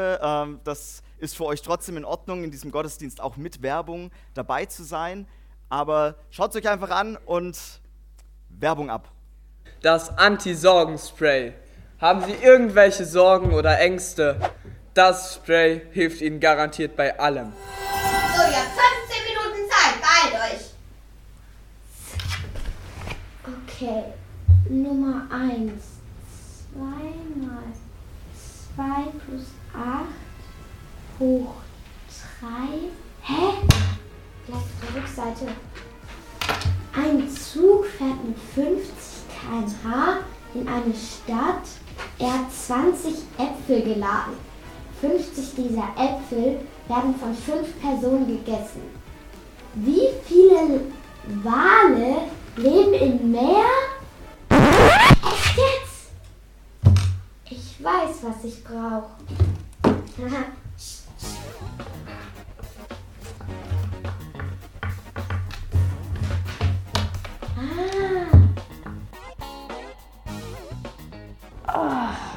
ähm, das ist für euch trotzdem in Ordnung, in diesem Gottesdienst auch mit Werbung dabei zu sein. Aber schaut es euch einfach an und Werbung ab. Das Anti-Sorgen-Spray. Haben Sie irgendwelche Sorgen oder Ängste? Das Spray hilft Ihnen garantiert bei allem. So, ihr habt 15 Minuten Zeit. Beeilt euch. Okay, Nummer 1. 2 mal 2 plus 8 hoch 3. Hä? Gleich auf der Rückseite. Ein Zug fährt mit 50 km/h in eine Stadt. Er hat 20 Äpfel geladen. 50 dieser Äpfel werden von 5 Personen gegessen. Wie viele Wale leben im Meer? Echt jetzt? Ich weiß, was ich brauche. ああ。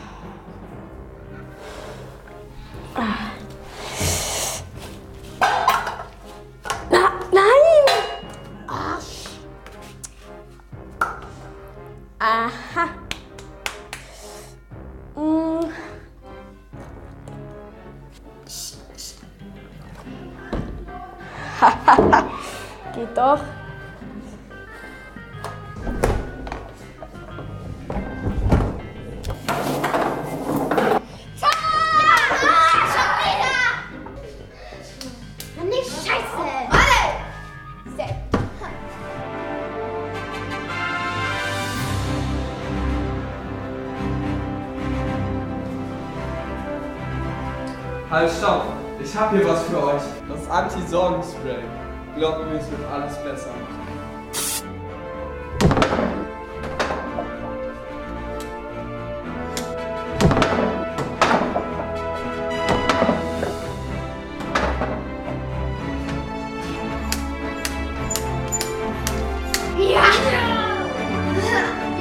Halt, stopp! Ich hab hier was für euch. Das Anti-Sorgen-Spray. Glaubt mir, es wird alles besser. Ja!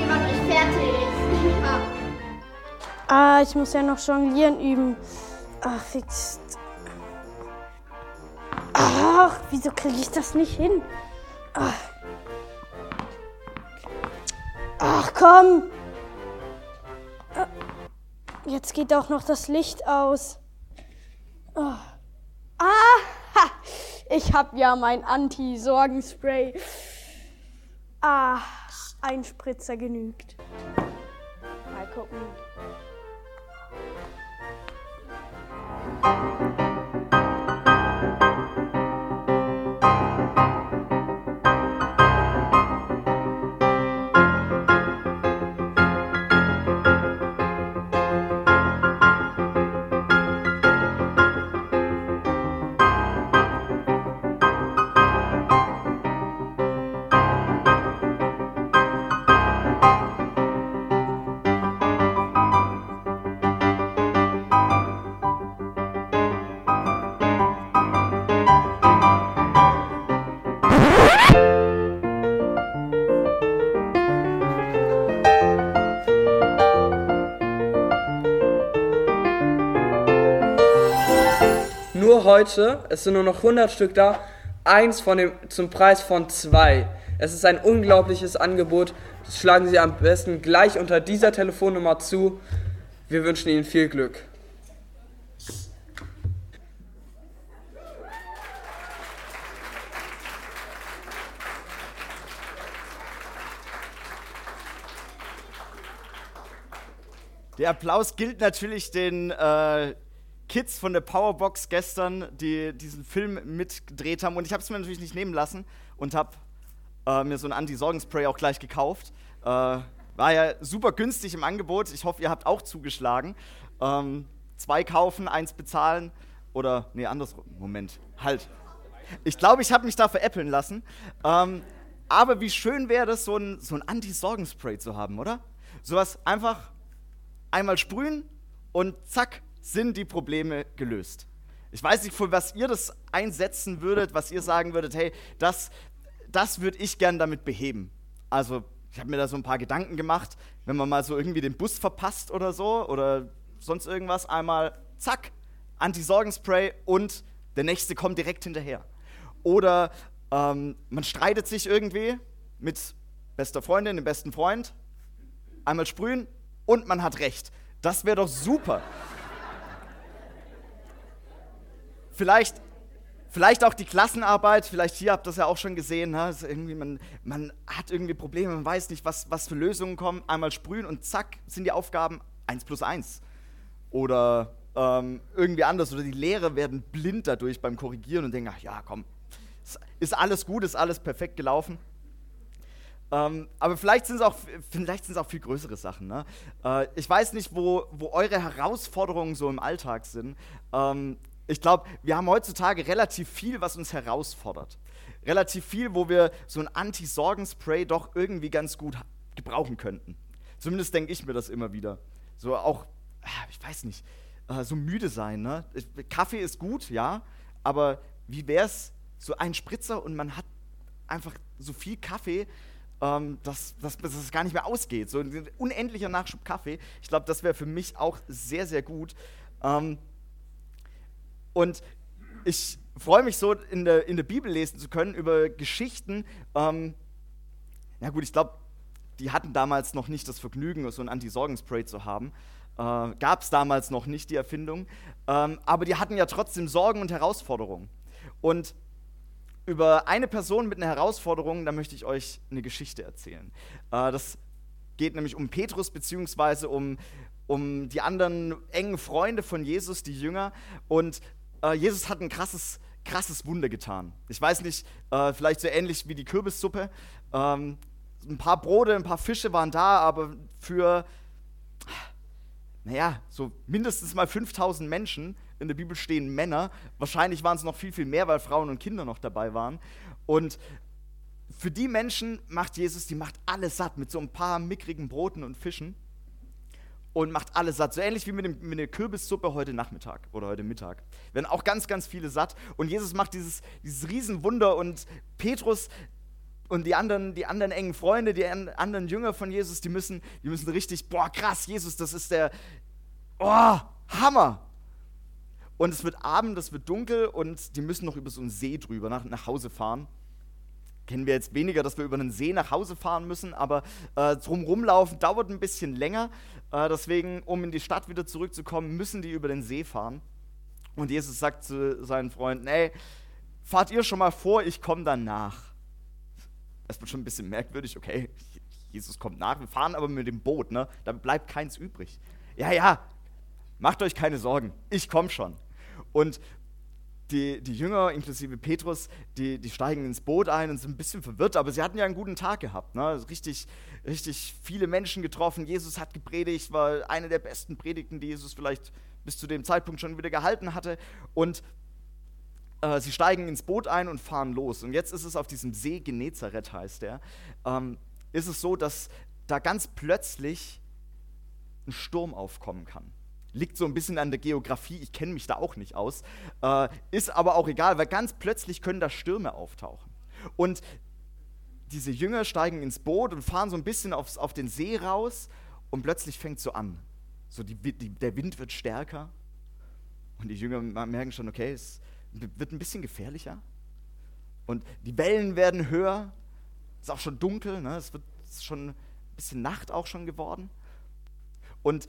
Ihr macht euch fertig. Ah, ich muss ja noch jonglieren üben. Ach, fix. Ach, wieso kriege ich das nicht hin? Ach, Ach komm. Ah, Jetzt geht auch noch das Licht aus. Ah, ah ich habe ja mein Anti-Sorgenspray. Ah, ein Spritzer genügt. Mal gucken. Thank you. Heute, es sind nur noch 100 Stück da, eins von dem, zum Preis von zwei. Es ist ein unglaubliches Angebot. Das schlagen Sie am besten gleich unter dieser Telefonnummer zu. Wir wünschen Ihnen viel Glück. Der Applaus gilt natürlich den äh, Kids von der Powerbox gestern, die diesen Film mitgedreht haben. Und ich habe es mir natürlich nicht nehmen lassen und habe äh, mir so ein Anti-Sorgenspray auch gleich gekauft. Äh, war ja super günstig im Angebot. Ich hoffe, ihr habt auch zugeschlagen. Ähm, zwei kaufen, eins bezahlen. Oder, nee, andersrum. Moment, halt. Ich glaube, ich habe mich da veräppeln lassen. Ähm, aber wie schön wäre das, so ein, so ein Anti-Sorgenspray zu haben, oder? Sowas einfach einmal sprühen und zack, sind die Probleme gelöst. Ich weiß nicht, für was ihr das einsetzen würdet, was ihr sagen würdet, hey, das, das würde ich gern damit beheben. Also, ich habe mir da so ein paar Gedanken gemacht, wenn man mal so irgendwie den Bus verpasst oder so oder sonst irgendwas, einmal zack, Anti-Sorgenspray und der nächste kommt direkt hinterher. Oder ähm, man streitet sich irgendwie mit bester Freundin, dem besten Freund, einmal sprühen und man hat recht. Das wäre doch super. Vielleicht, vielleicht auch die Klassenarbeit, vielleicht hier habt ihr das ja auch schon gesehen, ne? ist irgendwie, man, man hat irgendwie Probleme, man weiß nicht, was, was für Lösungen kommen. Einmal sprühen und zack, sind die Aufgaben 1 plus 1. Oder ähm, irgendwie anders. Oder die Lehrer werden blind dadurch beim Korrigieren und denken, ach ja, komm, ist alles gut, ist alles perfekt gelaufen. Ähm, aber vielleicht sind es auch, auch viel größere Sachen. Ne? Äh, ich weiß nicht, wo, wo eure Herausforderungen so im Alltag sind. Ähm, ich glaube, wir haben heutzutage relativ viel, was uns herausfordert. Relativ viel, wo wir so ein Anti-Sorgen-Spray doch irgendwie ganz gut gebrauchen könnten. Zumindest denke ich mir das immer wieder. So auch, ah, ich weiß nicht, äh, so müde sein. Ne? Kaffee ist gut, ja, aber wie wäre es, so ein Spritzer und man hat einfach so viel Kaffee, ähm, dass, dass, dass es gar nicht mehr ausgeht. So ein unendlicher Nachschub Kaffee. Ich glaube, das wäre für mich auch sehr, sehr gut. Ähm, und ich freue mich so, in der, in der Bibel lesen zu können über Geschichten. Ähm, ja gut, ich glaube, die hatten damals noch nicht das Vergnügen, so ein Anti-Sorgenspray zu haben. Äh, Gab es damals noch nicht die Erfindung. Ähm, aber die hatten ja trotzdem Sorgen und Herausforderungen. Und über eine Person mit einer Herausforderung, da möchte ich euch eine Geschichte erzählen. Äh, das geht nämlich um Petrus, beziehungsweise um, um die anderen engen Freunde von Jesus, die Jünger. Und äh, Jesus hat ein krasses, krasses Wunder getan. Ich weiß nicht, äh, vielleicht so ähnlich wie die Kürbissuppe. Ähm, ein paar Brote, ein paar Fische waren da, aber für, naja, so mindestens mal 5000 Menschen in der Bibel stehen Männer. Wahrscheinlich waren es noch viel, viel mehr, weil Frauen und Kinder noch dabei waren. Und für die Menschen macht Jesus, die macht alles satt mit so ein paar mickrigen Broten und Fischen und macht alles satt. So ähnlich wie mit, dem, mit der Kürbissuppe heute Nachmittag oder heute Mittag. Werden auch ganz, ganz viele satt. Und Jesus macht dieses, dieses Riesenwunder und Petrus und die anderen, die anderen engen Freunde, die anderen Jünger von Jesus, die müssen, die müssen richtig, boah, krass, Jesus, das ist der, oh, Hammer. Und es wird Abend, es wird dunkel und die müssen noch über so einen See drüber nach, nach Hause fahren. Kennen wir jetzt weniger, dass wir über einen See nach Hause fahren müssen, aber äh, drumherum laufen dauert ein bisschen länger. Äh, deswegen, um in die Stadt wieder zurückzukommen, müssen die über den See fahren. Und Jesus sagt zu seinen Freunden: Ey, fahrt ihr schon mal vor, ich komme dann nach. Das wird schon ein bisschen merkwürdig, okay, Jesus kommt nach, wir fahren aber mit dem Boot, ne? Da bleibt keins übrig. Ja, ja, macht euch keine Sorgen, ich komme schon. Und die, die Jünger, inklusive Petrus, die, die steigen ins Boot ein und sind ein bisschen verwirrt, aber sie hatten ja einen guten Tag gehabt. Ne? Richtig, richtig viele Menschen getroffen. Jesus hat gepredigt, war eine der besten Predigten, die Jesus vielleicht bis zu dem Zeitpunkt schon wieder gehalten hatte. Und äh, sie steigen ins Boot ein und fahren los. Und jetzt ist es auf diesem See Genezareth, heißt der, ähm, ist es so, dass da ganz plötzlich ein Sturm aufkommen kann liegt so ein bisschen an der Geografie, ich kenne mich da auch nicht aus, äh, ist aber auch egal, weil ganz plötzlich können da Stürme auftauchen. Und diese Jünger steigen ins Boot und fahren so ein bisschen aufs, auf den See raus und plötzlich fängt es so an. So die, die, der Wind wird stärker und die Jünger merken schon, okay, es wird ein bisschen gefährlicher. Und die Wellen werden höher, es ist auch schon dunkel, ne? es wird schon ein bisschen Nacht auch schon geworden. Und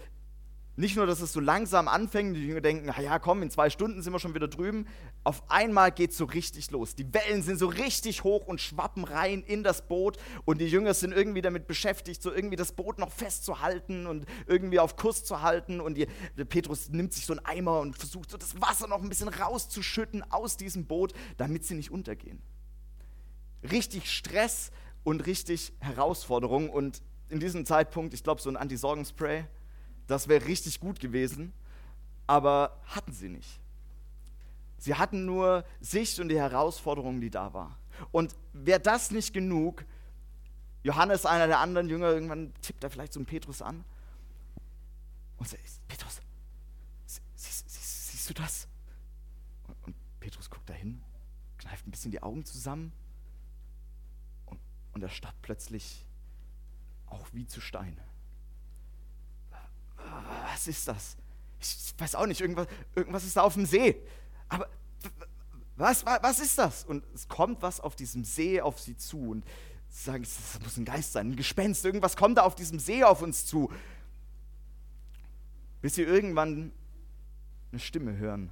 nicht nur, dass es so langsam anfängt, die Jünger denken, ja komm, in zwei Stunden sind wir schon wieder drüben. Auf einmal geht es so richtig los. Die Wellen sind so richtig hoch und schwappen rein in das Boot und die Jünger sind irgendwie damit beschäftigt, so irgendwie das Boot noch festzuhalten und irgendwie auf Kurs zu halten. Und die, Petrus nimmt sich so einen Eimer und versucht so das Wasser noch ein bisschen rauszuschütten aus diesem Boot, damit sie nicht untergehen. Richtig Stress und richtig Herausforderung und in diesem Zeitpunkt, ich glaube, so ein Anti-Sorgen-Spray das wäre richtig gut gewesen, aber hatten sie nicht. Sie hatten nur sich und die Herausforderungen, die da war. Und wäre das nicht genug, Johannes, einer der anderen Jünger, irgendwann tippt er vielleicht so einen Petrus an und sagt, Petrus, sie, sie, sie, siehst du das? Und, und, Petrus guckt dahin, kneift ein bisschen die Augen zusammen und, und er starrt plötzlich auch wie zu Stein ist das? Ich weiß auch nicht, irgendwas, irgendwas ist da auf dem See. Aber was, was, was ist das? Und es kommt was auf diesem See auf sie zu. Und sie sagen, das muss ein Geist sein, ein Gespenst. Irgendwas kommt da auf diesem See auf uns zu. Bis sie irgendwann eine Stimme hören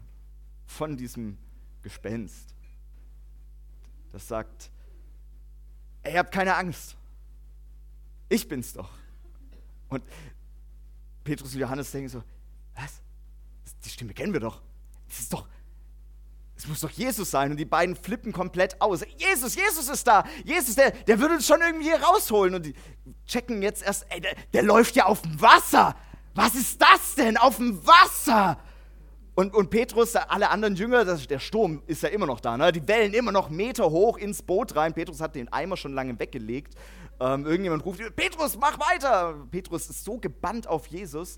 von diesem Gespenst. Das sagt, ey, habt keine Angst. Ich bin's doch. Und Petrus und Johannes denken so, was? Die Stimme kennen wir doch. Das ist doch, es muss doch Jesus sein. Und die beiden flippen komplett aus. Jesus, Jesus ist da. Jesus, der, der würde uns schon irgendwie hier rausholen. Und die checken jetzt erst, ey, der, der läuft ja auf dem Wasser. Was ist das denn? Auf dem Wasser. Und, und Petrus, alle anderen Jünger, das, der Sturm ist ja immer noch da. Ne? Die Wellen immer noch Meter hoch ins Boot rein. Petrus hat den Eimer schon lange weggelegt. Ähm, irgendjemand ruft, Petrus, mach weiter. Petrus ist so gebannt auf Jesus.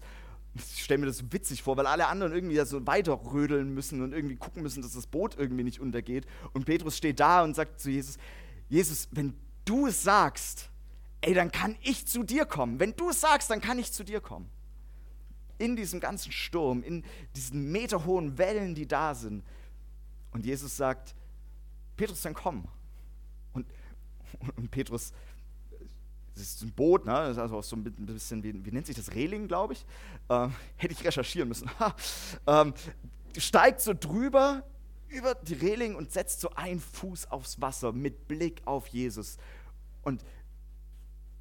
Ich stelle mir das so witzig vor, weil alle anderen irgendwie so weiter rödeln müssen und irgendwie gucken müssen, dass das Boot irgendwie nicht untergeht. Und Petrus steht da und sagt zu Jesus, Jesus, wenn du es sagst, ey, dann kann ich zu dir kommen. Wenn du es sagst, dann kann ich zu dir kommen in diesem ganzen Sturm, in diesen meterhohen Wellen, die da sind. Und Jesus sagt, Petrus, dann komm. Und, und Petrus, das ist ein Boot, ne? das ist also auch so ein bisschen, wie, wie nennt sich das, Reling, glaube ich. Ähm, hätte ich recherchieren müssen. ähm, steigt so drüber über die Reling und setzt so einen Fuß aufs Wasser mit Blick auf Jesus. Und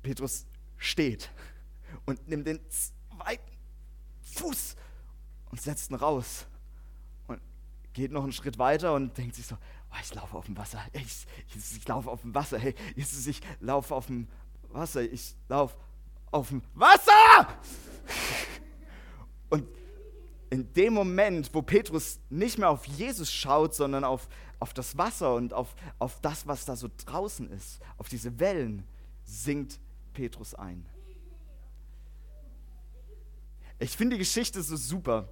Petrus steht und nimmt den zweiten Fuß und setzt ihn raus und geht noch einen Schritt weiter und denkt sich so, oh, ich laufe auf dem Wasser, ich, Jesus, ich laufe auf dem Wasser, hey, Jesus, ich laufe auf dem Wasser, ich laufe auf dem Wasser! Und in dem Moment, wo Petrus nicht mehr auf Jesus schaut, sondern auf, auf das Wasser und auf, auf das, was da so draußen ist, auf diese Wellen, sinkt Petrus ein. Ich finde die Geschichte so super.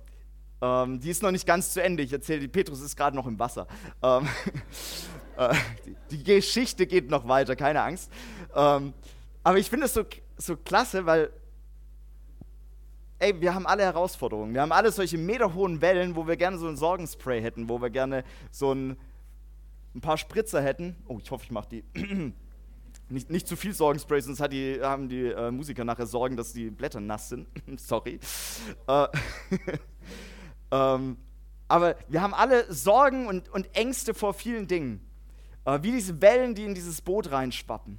Ähm, die ist noch nicht ganz zu Ende. Ich erzähle, die Petrus ist gerade noch im Wasser. Ähm, äh, die, die, Geschichte geht noch weiter, keine Angst. Ähm, aber ich finde es so, so klasse, weil ey, wir haben alle Herausforderungen. Wir haben alle solche meterhohen Wellen, wo wir gerne so ein Sorgenspray hätten, wo wir gerne so ein, ein paar Spritzer hätten. Oh, ich hoffe, ich mache die nicht, nicht zu viel Sorgenspray, sonst die, haben die äh, Musiker nachher Sorgen, dass die Blätter nass sind. Sorry. Äh, ähm, aber wir haben alle Sorgen und, und Ängste vor vielen Dingen. Äh, wie diese Wellen, die in dieses Boot reinschwappen.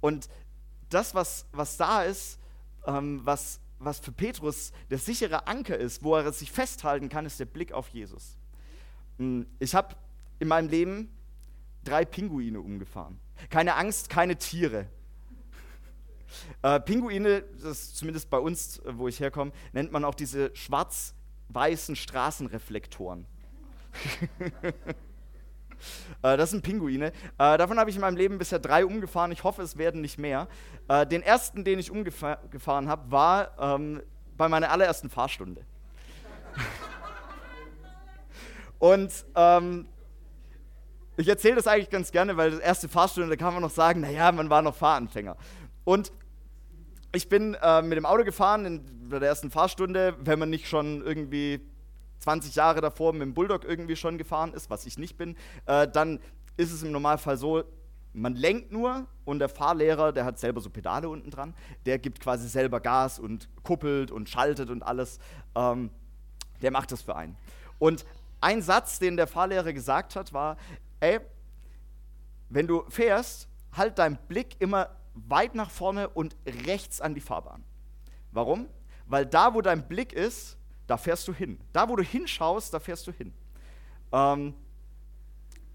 Und das, was, was da ist, ähm, was, was für Petrus der sichere Anker ist, wo er sich festhalten kann, ist der Blick auf Jesus. Hm, ich habe in meinem Leben drei Pinguine umgefahren. Keine Angst, keine Tiere. Äh, Pinguine, das zumindest bei uns, äh, wo ich herkomme, nennt man auch diese schwarz-weißen Straßenreflektoren. äh, das sind Pinguine. Äh, davon habe ich in meinem Leben bisher drei umgefahren. Ich hoffe, es werden nicht mehr. Äh, den ersten, den ich umgefahren habe, war ähm, bei meiner allerersten Fahrstunde. Und ähm, ich erzähle das eigentlich ganz gerne, weil das erste Fahrstunde, da kann man noch sagen, naja, man war noch Fahranfänger. Und ich bin äh, mit dem Auto gefahren in der ersten Fahrstunde, wenn man nicht schon irgendwie 20 Jahre davor mit dem Bulldog irgendwie schon gefahren ist, was ich nicht bin, äh, dann ist es im Normalfall so, man lenkt nur und der Fahrlehrer, der hat selber so Pedale unten dran, der gibt quasi selber Gas und kuppelt und schaltet und alles. Ähm, der macht das für einen. Und ein Satz, den der Fahrlehrer gesagt hat, war, ey, wenn du fährst, halt deinen Blick immer weit nach vorne und rechts an die Fahrbahn. Warum? Weil da, wo dein Blick ist, da fährst du hin. Da, wo du hinschaust, da fährst du hin. Ähm,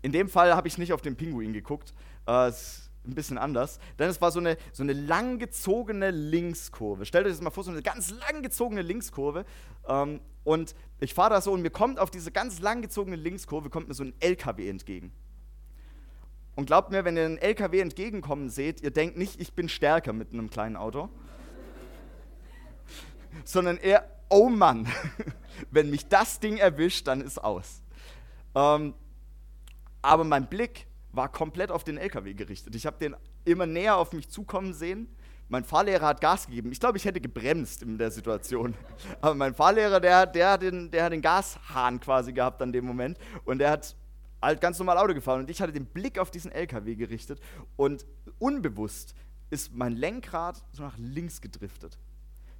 in dem Fall habe ich nicht auf den Pinguin geguckt. Äh, ist ein bisschen anders. Denn es war so eine, so eine langgezogene Linkskurve. Stellt euch das mal vor, so eine ganz langgezogene Linkskurve. Ähm, und ich fahre da so und mir kommt auf diese ganz langgezogene Linkskurve kommt mir so ein LKW entgegen. Und glaubt mir, wenn ihr einen LKW entgegenkommen seht, ihr denkt nicht, ich bin stärker mit einem kleinen Auto, sondern eher, oh Mann, wenn mich das Ding erwischt, dann ist aus. Ähm, aber mein Blick war komplett auf den LKW gerichtet. Ich habe den immer näher auf mich zukommen sehen, mein Fahrlehrer hat Gas gegeben. Ich glaube, ich hätte gebremst in der Situation. Aber mein Fahrlehrer, der, der, hat den, der hat den Gashahn quasi gehabt an dem Moment. Und der hat halt ganz normal Auto gefahren. Und ich hatte den Blick auf diesen LKW gerichtet. Und unbewusst ist mein Lenkrad so nach links gedriftet.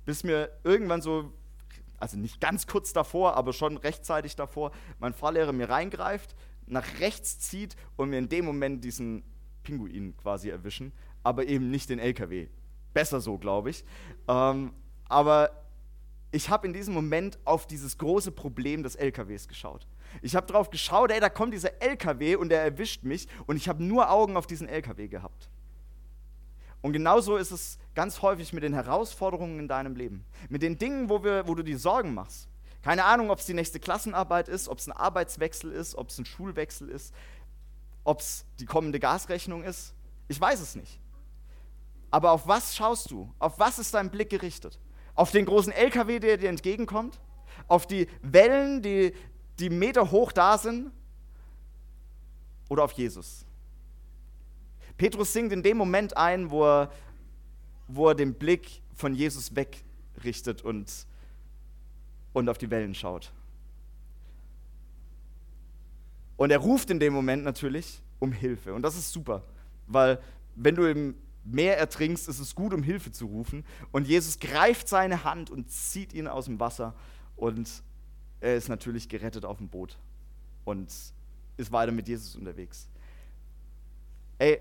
Bis mir irgendwann so, also nicht ganz kurz davor, aber schon rechtzeitig davor, mein Fahrlehrer mir reingreift, nach rechts zieht und mir in dem Moment diesen Pinguin quasi erwischen, aber eben nicht den LKW. Besser so, glaube ich. Ähm, aber ich habe in diesem Moment auf dieses große Problem des LKWs geschaut. Ich habe darauf geschaut, ey, da kommt dieser LKW und der erwischt mich und ich habe nur Augen auf diesen LKW gehabt. Und genauso ist es ganz häufig mit den Herausforderungen in deinem Leben. Mit den Dingen, wo, wir, wo du dir Sorgen machst. Keine Ahnung, ob es die nächste Klassenarbeit ist, ob es ein Arbeitswechsel ist, ob es ein Schulwechsel ist, ob es die kommende Gasrechnung ist. Ich weiß es nicht. Aber auf was schaust du? Auf was ist dein Blick gerichtet? Auf den großen LKW, der dir entgegenkommt? Auf die Wellen, die, die Meter hoch da sind? Oder auf Jesus? Petrus singt in dem Moment ein, wo er, wo er den Blick von Jesus wegrichtet und, und auf die Wellen schaut. Und er ruft in dem Moment natürlich um Hilfe. Und das ist super, weil wenn du im Meer ertrinkst, ist es gut, um Hilfe zu rufen. Und Jesus greift seine Hand und zieht ihn aus dem Wasser. Und er ist natürlich gerettet auf dem Boot und ist weiter mit Jesus unterwegs. Ey,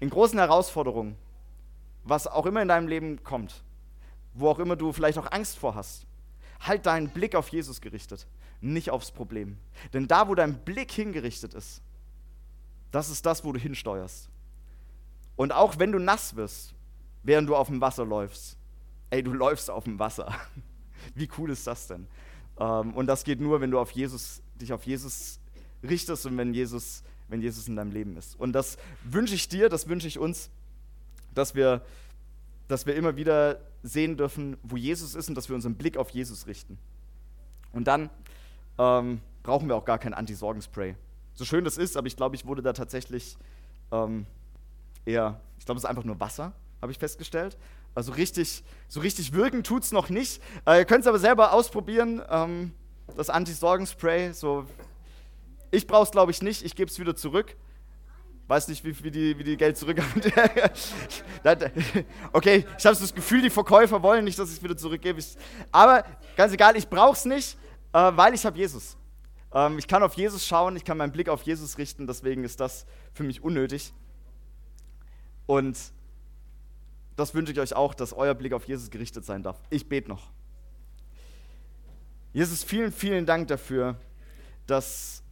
in großen Herausforderungen, was auch immer in deinem Leben kommt, wo auch immer du vielleicht auch Angst vor hast, halt deinen Blick auf Jesus gerichtet, nicht aufs Problem. Denn da, wo dein Blick hingerichtet ist, das ist das, wo du hinsteuerst. Und auch wenn du nass wirst, während du auf dem Wasser läufst, ey, du läufst auf dem Wasser. Wie cool ist das denn? Ähm, und das geht nur, wenn du auf Jesus, dich auf Jesus richtest und wenn Jesus wenn Jesus in deinem Leben ist. Und das wünsche ich dir, das wünsche ich uns, dass wir, dass wir immer wieder sehen dürfen, wo Jesus ist und dass wir unseren Blick auf Jesus richten. Und dann ähm, brauchen wir auch gar kein Anti-Sorgenspray. So schön das ist, aber ich glaube, ich wurde da tatsächlich ähm, eher, ich glaube, es ist einfach nur Wasser, habe ich festgestellt. Also richtig, so richtig wirken tut es noch nicht. Äh, ihr könnt es aber selber ausprobieren, ähm, das Anti-Sorgenspray, so ich brauche es, glaube ich, nicht. Ich gebe es wieder zurück. Weiß nicht, wie, wie, die, wie die Geld zurückhaben. okay, ich habe das Gefühl, die Verkäufer wollen nicht, dass ich es wieder zurückgebe. aber ganz egal, ich brauche es nicht, äh, weil ich habe Jesus. Ähm, ich kann auf Jesus schauen, ich kann meinen Blick auf Jesus richten, deswegen ist das für mich unnötig. Und das wünsche ich euch auch, dass euer Blick auf Jesus gerichtet sein darf. Ich bete noch. Jesus, vielen, vielen Dank dafür, dass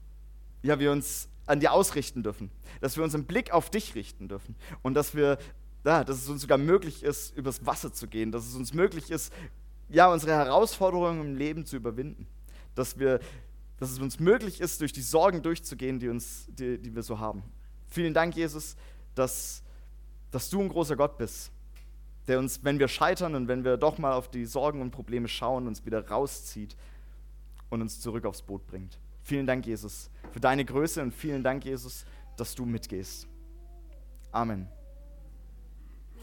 ja, wir uns an dir ausrichten dürfen, dass wir unseren Blick auf dich richten dürfen und dass wir, ja, dass es uns sogar möglich ist, übers Wasser zu gehen, dass es uns möglich ist, ja, unsere Herausforderungen im Leben zu überwinden, dass wir, dass es uns möglich ist, durch die Sorgen durchzugehen, die uns, die, die wir so haben. Vielen Dank, Jesus, dass, dass du ein großer Gott bist, der uns, wenn wir scheitern und wenn wir doch mal auf die Sorgen und Probleme schauen, uns wieder rauszieht und uns zurück aufs Boot bringt. Vielen Dank, Jesus, für deine Größe und vielen Dank, Jesus, dass du mitgehst. Amen.